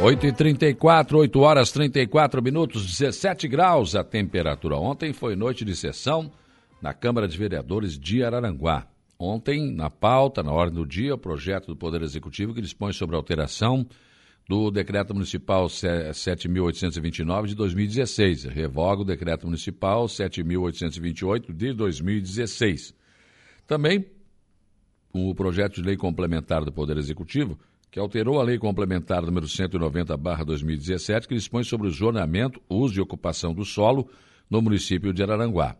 8h34, 8 horas 34 minutos, 17 graus a temperatura. Ontem foi noite de sessão na Câmara de Vereadores de Araranguá. Ontem, na pauta, na ordem do dia, o projeto do Poder Executivo que dispõe sobre a alteração do Decreto Municipal 7.829 de 2016. Revoga o Decreto Municipal 7.828 de 2016. Também o projeto de lei complementar do Poder Executivo que alterou a Lei Complementar número 190/2017, que dispõe sobre o zoneamento, uso e ocupação do solo no município de Araranguá.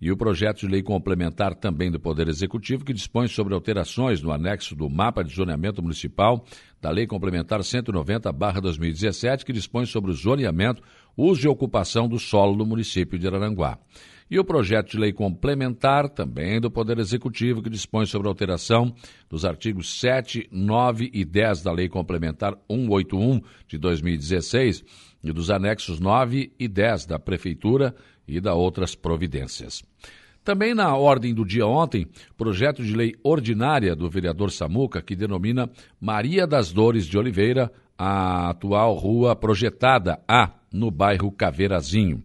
E o projeto de lei complementar também do Poder Executivo, que dispõe sobre alterações no anexo do mapa de zoneamento municipal da Lei Complementar 190/2017, que dispõe sobre o zoneamento, uso e ocupação do solo no município de Araranguá e o projeto de lei complementar, também do Poder Executivo, que dispõe sobre a alteração dos artigos 7, 9 e 10 da Lei Complementar 181 de 2016 e dos anexos 9 e 10 da Prefeitura e da outras providências. Também na ordem do dia ontem, projeto de lei ordinária do vereador Samuca, que denomina Maria das Dores de Oliveira a atual rua projetada A, no bairro Caveirazinho.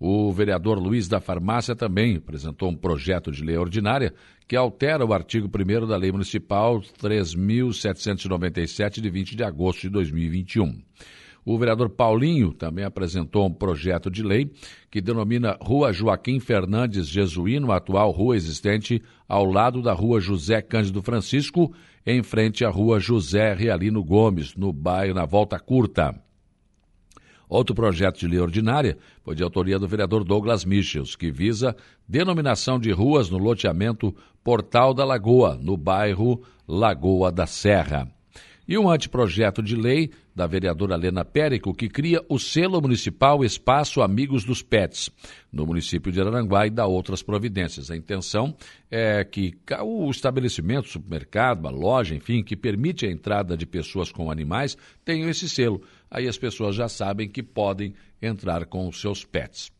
O vereador Luiz da Farmácia também apresentou um projeto de lei ordinária que altera o artigo 1 da Lei Municipal 3.797, de 20 de agosto de 2021. O vereador Paulinho também apresentou um projeto de lei que denomina Rua Joaquim Fernandes Jesuíno, atual rua existente ao lado da Rua José Cândido Francisco, em frente à Rua José Realino Gomes, no bairro na Volta Curta. Outro projeto de lei ordinária foi de autoria do vereador Douglas Michels, que visa denominação de ruas no loteamento Portal da Lagoa, no bairro Lagoa da Serra. E um anteprojeto de lei da vereadora Lena Périco, que cria o selo municipal Espaço Amigos dos Pets, no município de Aranguá e dá outras providências. A intenção é que o estabelecimento, supermercado, a loja, enfim, que permite a entrada de pessoas com animais, tenham esse selo aí as pessoas já sabem que podem entrar com os seus pets.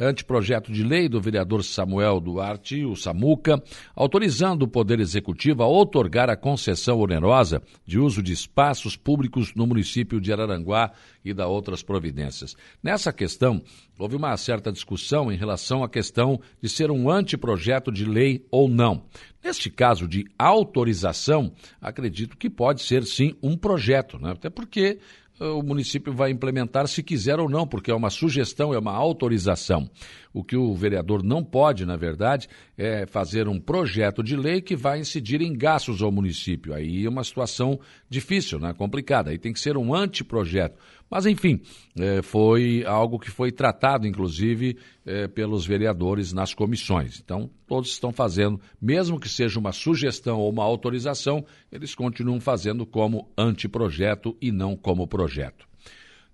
Anteprojeto de lei do vereador Samuel Duarte, o Samuca, autorizando o Poder Executivo a otorgar a concessão onerosa de uso de espaços públicos no município de Araranguá e da outras providências. Nessa questão, houve uma certa discussão em relação à questão de ser um anteprojeto de lei ou não. Neste caso de autorização, acredito que pode ser sim um projeto, né? até porque o município vai implementar se quiser ou não, porque é uma sugestão, é uma autorização. O que o vereador não pode, na verdade, é fazer um projeto de lei que vai incidir em gastos ao município. Aí é uma situação difícil, né? complicada. Aí tem que ser um anteprojeto. Mas, enfim, é, foi algo que foi tratado, inclusive, é, pelos vereadores nas comissões. Então, todos estão fazendo, mesmo que seja uma sugestão ou uma autorização, eles continuam fazendo como anteprojeto e não como projeto.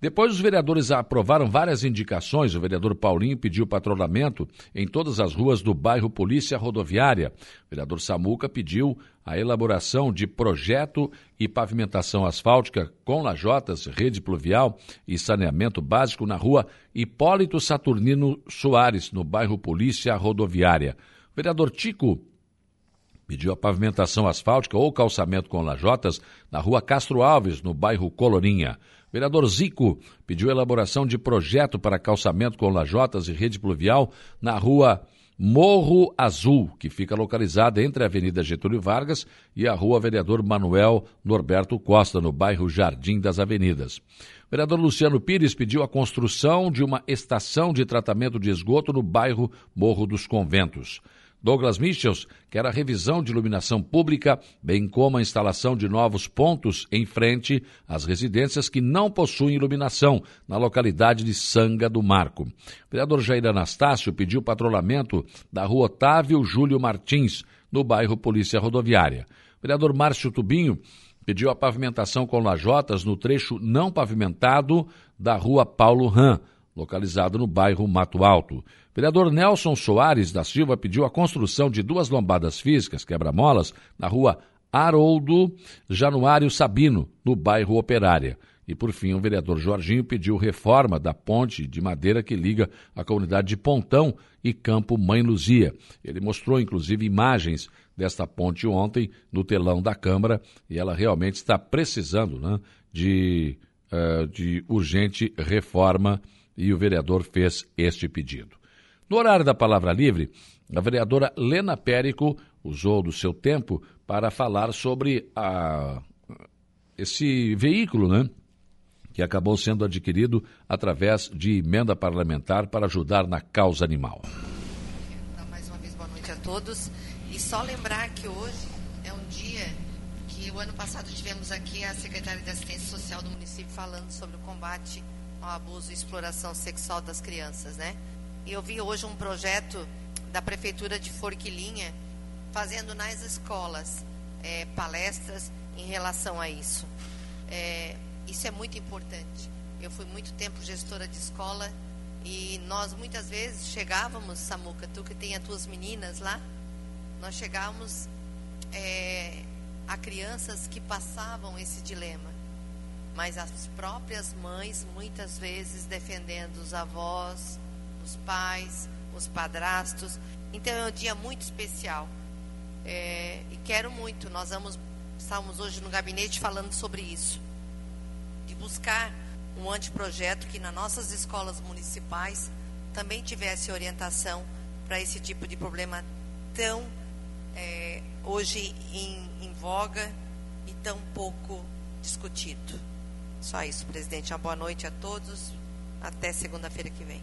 Depois, os vereadores aprovaram várias indicações. O vereador Paulinho pediu patrulhamento em todas as ruas do bairro Polícia Rodoviária. O vereador Samuca pediu a elaboração de projeto e pavimentação asfáltica com lajotas, rede pluvial e saneamento básico na rua Hipólito Saturnino Soares, no bairro Polícia Rodoviária. O vereador Tico pediu a pavimentação asfáltica ou calçamento com lajotas na rua Castro Alves, no bairro Colorinha. Vereador Zico pediu elaboração de projeto para calçamento com lajotas e rede pluvial na rua Morro Azul, que fica localizada entre a Avenida Getúlio Vargas e a Rua Vereador Manuel Norberto Costa, no bairro Jardim das Avenidas. O vereador Luciano Pires pediu a construção de uma estação de tratamento de esgoto no bairro Morro dos Conventos. Douglas Michels quer a revisão de iluminação pública, bem como a instalação de novos pontos em frente às residências que não possuem iluminação, na localidade de Sanga do Marco. O vereador Jair Anastácio pediu patrulhamento da rua Otávio Júlio Martins, no bairro Polícia Rodoviária. O vereador Márcio Tubinho pediu a pavimentação com lajotas no trecho não pavimentado da rua Paulo Ram, localizado no bairro Mato Alto. Vereador Nelson Soares da Silva pediu a construção de duas lombadas físicas, quebra-molas, na rua Haroldo Januário Sabino, no bairro Operária. E, por fim, o vereador Jorginho pediu reforma da ponte de madeira que liga a comunidade de Pontão e Campo Mãe Luzia. Ele mostrou, inclusive, imagens desta ponte ontem no telão da Câmara e ela realmente está precisando né, de uh, de urgente reforma e o vereador fez este pedido. No horário da palavra livre, a vereadora Lena Périco usou do seu tempo para falar sobre a, esse veículo, né? Que acabou sendo adquirido através de emenda parlamentar para ajudar na causa animal. Mais uma vez, boa noite a todos. E só lembrar que hoje é um dia que o ano passado tivemos aqui a secretária de Assistência Social do município falando sobre o combate ao abuso e exploração sexual das crianças, né? Eu vi hoje um projeto da Prefeitura de Forquilinha fazendo nas escolas é, palestras em relação a isso. É, isso é muito importante. Eu fui muito tempo gestora de escola e nós muitas vezes chegávamos, Samuca, tu que tem as tuas meninas lá, nós chegávamos é, a crianças que passavam esse dilema. Mas as próprias mães, muitas vezes, defendendo os avós, os pais, os padrastos. Então é um dia muito especial. É, e quero muito, nós vamos, estamos hoje no gabinete falando sobre isso. De buscar um anteprojeto que nas nossas escolas municipais também tivesse orientação para esse tipo de problema tão é, hoje em, em voga e tão pouco discutido. Só isso, presidente. Uma boa noite a todos. Até segunda-feira que vem.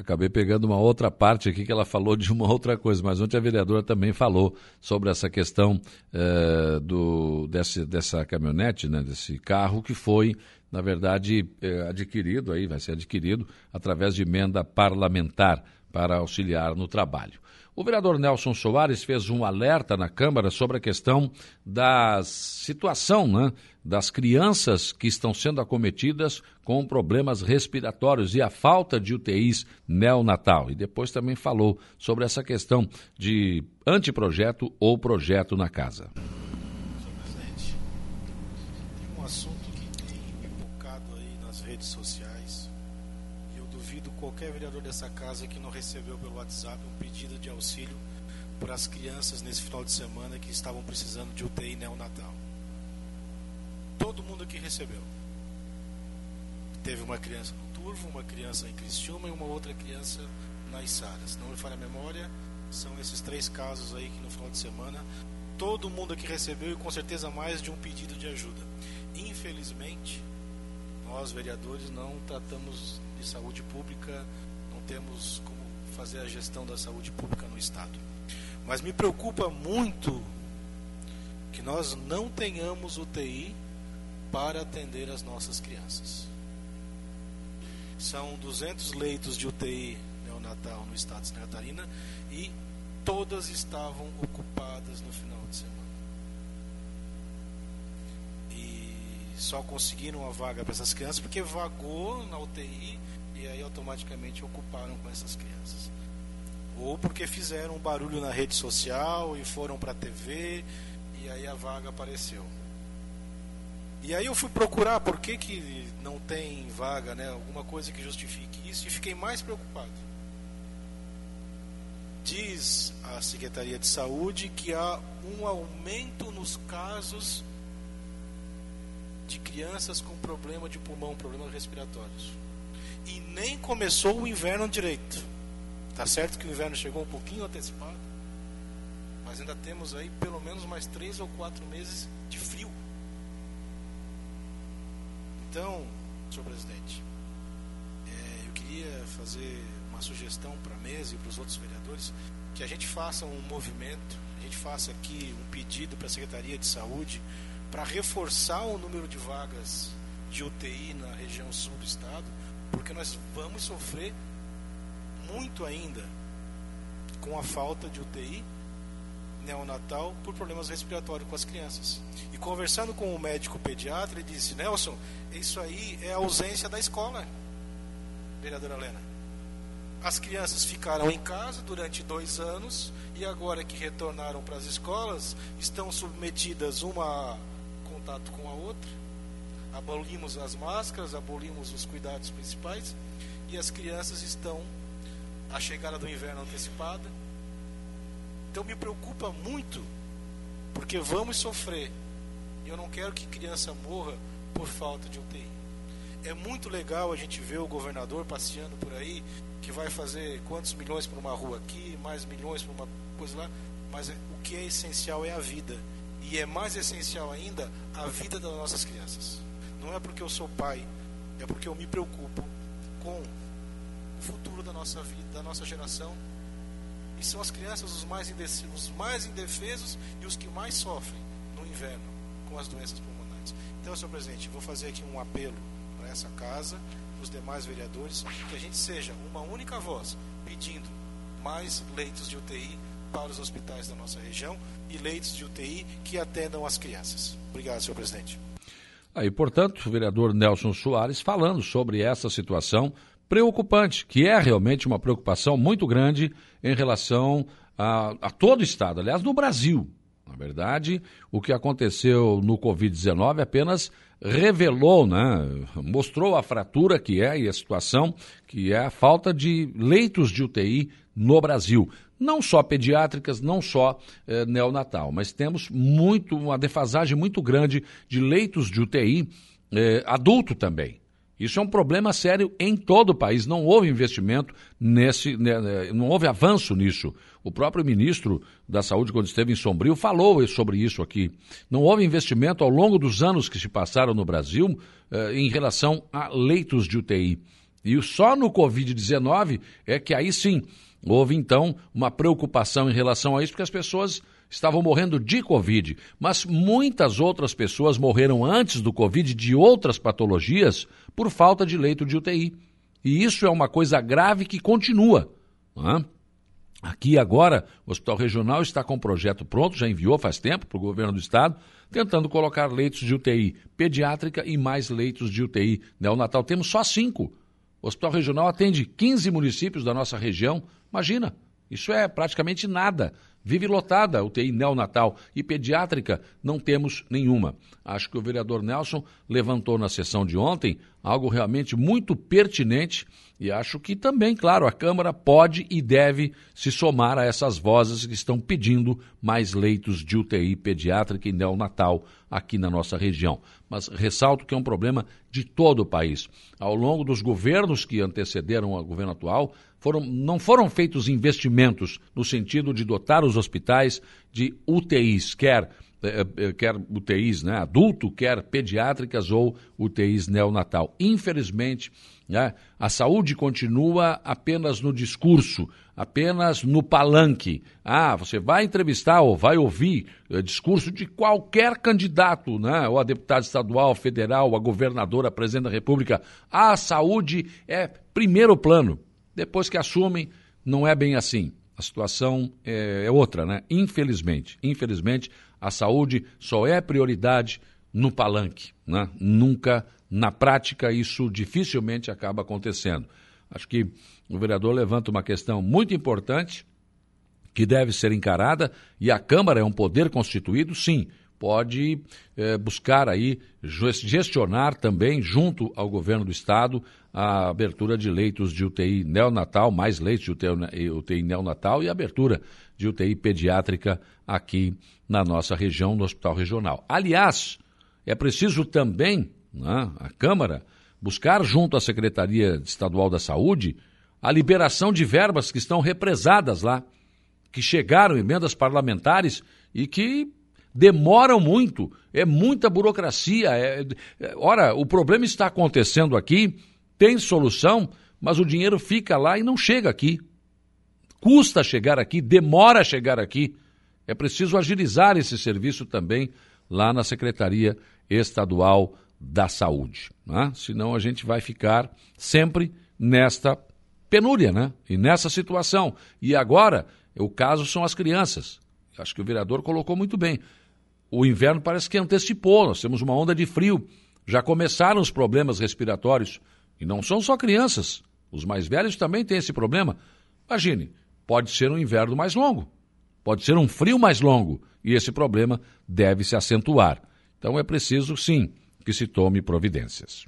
Acabei pegando uma outra parte aqui que ela falou de uma outra coisa, mas ontem a vereadora também falou sobre essa questão é, do, desse, dessa caminhonete, né, desse carro que foi, na verdade, é, adquirido, aí vai ser adquirido através de emenda parlamentar para auxiliar no trabalho. O vereador Nelson Soares fez um alerta na Câmara sobre a questão da situação né, das crianças que estão sendo acometidas com problemas respiratórios e a falta de UTIs neonatal. E depois também falou sobre essa questão de anteprojeto ou projeto na casa. Qualquer vereador dessa casa que não recebeu pelo WhatsApp um pedido de auxílio para as crianças nesse final de semana que estavam precisando de UTI neonatal todo mundo aqui recebeu. Teve uma criança no Turvo, uma criança em Criciúma e uma outra criança na Isara. Se não me falha a memória, são esses três casos aí que no final de semana todo mundo aqui recebeu e com certeza mais de um pedido de ajuda. Infelizmente, nós vereadores não tratamos de saúde pública, não temos como fazer a gestão da saúde pública no estado. Mas me preocupa muito que nós não tenhamos UTI para atender as nossas crianças. São 200 leitos de UTI neonatal no estado de Santa Catarina e todas estavam ocupadas no final de semana. E só conseguiram uma vaga para essas crianças porque vagou na UTI e aí automaticamente ocuparam com essas crianças. Ou porque fizeram um barulho na rede social e foram para a TV e aí a vaga apareceu. E aí eu fui procurar por que, que não tem vaga, né? Alguma coisa que justifique isso e fiquei mais preocupado. Diz a Secretaria de Saúde que há um aumento nos casos de crianças com problema de pulmão, problemas respiratórios. E nem começou o inverno direito. Tá certo que o inverno chegou um pouquinho antecipado, mas ainda temos aí pelo menos mais três ou quatro meses de frio. Então, senhor presidente, é, eu queria fazer uma sugestão para a mesa e para os outros vereadores que a gente faça um movimento, a gente faça aqui um pedido para a Secretaria de Saúde para reforçar o número de vagas de UTI na região sul do estado, porque nós vamos sofrer muito ainda com a falta de UTI neonatal por problemas respiratórios com as crianças. E conversando com o médico pediatra, ele disse: Nelson, isso aí é a ausência da escola, vereadora Helena. As crianças ficaram em casa durante dois anos e agora que retornaram para as escolas, estão submetidas uma contato com a outra. Abolimos as máscaras, abolimos os cuidados principais e as crianças estão a chegada do inverno antecipada então me preocupa muito, porque vamos sofrer. E eu não quero que criança morra por falta de UTI. É muito legal a gente ver o governador passeando por aí, que vai fazer quantos milhões para uma rua aqui, mais milhões para uma coisa lá, mas o que é essencial é a vida. E é mais essencial ainda a vida das nossas crianças. Não é porque eu sou pai, é porque eu me preocupo com o futuro da nossa vida, da nossa geração. E são as crianças os mais, os mais indefesos e os que mais sofrem no inverno com as doenças pulmonares. Então, senhor presidente, vou fazer aqui um apelo para essa casa, para os demais vereadores, que a gente seja uma única voz pedindo mais leitos de UTI para os hospitais da nossa região e leitos de UTI que atendam as crianças. Obrigado, senhor presidente. Aí, portanto, o vereador Nelson Soares falando sobre essa situação preocupante, que é realmente uma preocupação muito grande em relação a, a todo o Estado, aliás, no Brasil. Na verdade, o que aconteceu no Covid-19 apenas revelou, né, mostrou a fratura que é e a situação que é a falta de leitos de UTI no Brasil. Não só pediátricas, não só eh, neonatal, mas temos muito, uma defasagem muito grande de leitos de UTI eh, adulto também. Isso é um problema sério em todo o país. Não houve investimento nesse, né, né, não houve avanço nisso. O próprio ministro da Saúde, quando esteve em Sombrio, falou sobre isso aqui. Não houve investimento ao longo dos anos que se passaram no Brasil eh, em relação a leitos de UTI. E só no Covid-19 é que aí sim houve então uma preocupação em relação a isso, porque as pessoas estavam morrendo de Covid, mas muitas outras pessoas morreram antes do Covid de outras patologias por falta de leito de UTI. E isso é uma coisa grave que continua. É? Aqui agora, o Hospital Regional está com o projeto pronto, já enviou faz tempo para o governo do estado, tentando colocar leitos de UTI pediátrica e mais leitos de UTI neonatal. Temos só cinco. O Hospital Regional atende 15 municípios da nossa região. Imagina, isso é praticamente nada Vive lotada UTI neonatal e pediátrica, não temos nenhuma. Acho que o vereador Nelson levantou na sessão de ontem algo realmente muito pertinente e acho que também, claro, a Câmara pode e deve se somar a essas vozes que estão pedindo mais leitos de UTI pediátrica e neonatal aqui na nossa região. Mas ressalto que é um problema de todo o país. Ao longo dos governos que antecederam o governo atual, foram, não foram feitos investimentos no sentido de dotar os hospitais de UTIs, quer, quer UTIs né, adulto, quer pediátricas ou UTIs neonatal. Infelizmente, né, a saúde continua apenas no discurso, apenas no palanque. Ah, você vai entrevistar ou vai ouvir eh, discurso de qualquer candidato, né, ou a deputado estadual, federal, a governadora, a presidente da República. A saúde é primeiro plano depois que assumem, não é bem assim. A situação é, é outra, né? Infelizmente. Infelizmente, a saúde só é prioridade no palanque, né? Nunca na prática isso dificilmente acaba acontecendo. Acho que o vereador levanta uma questão muito importante que deve ser encarada e a Câmara é um poder constituído, sim, pode é, buscar aí gestionar também junto ao governo do estado a abertura de leitos de UTI neonatal, mais leitos de UTI, UTI neonatal e abertura de UTI pediátrica aqui na nossa região, no Hospital Regional. Aliás, é preciso também né, a Câmara buscar junto à Secretaria Estadual da Saúde a liberação de verbas que estão represadas lá, que chegaram emendas parlamentares e que demoram muito, é muita burocracia. É, é, ora, o problema está acontecendo aqui, tem solução, mas o dinheiro fica lá e não chega aqui. Custa chegar aqui, demora chegar aqui. É preciso agilizar esse serviço também lá na Secretaria Estadual da Saúde. Né? Senão a gente vai ficar sempre nesta penúria, né? E nessa situação. E agora, o caso são as crianças. Acho que o vereador colocou muito bem o inverno parece que antecipou, nós temos uma onda de frio. Já começaram os problemas respiratórios. E não são só crianças. Os mais velhos também têm esse problema. Imagine, pode ser um inverno mais longo, pode ser um frio mais longo, e esse problema deve se acentuar. Então é preciso, sim, que se tome providências.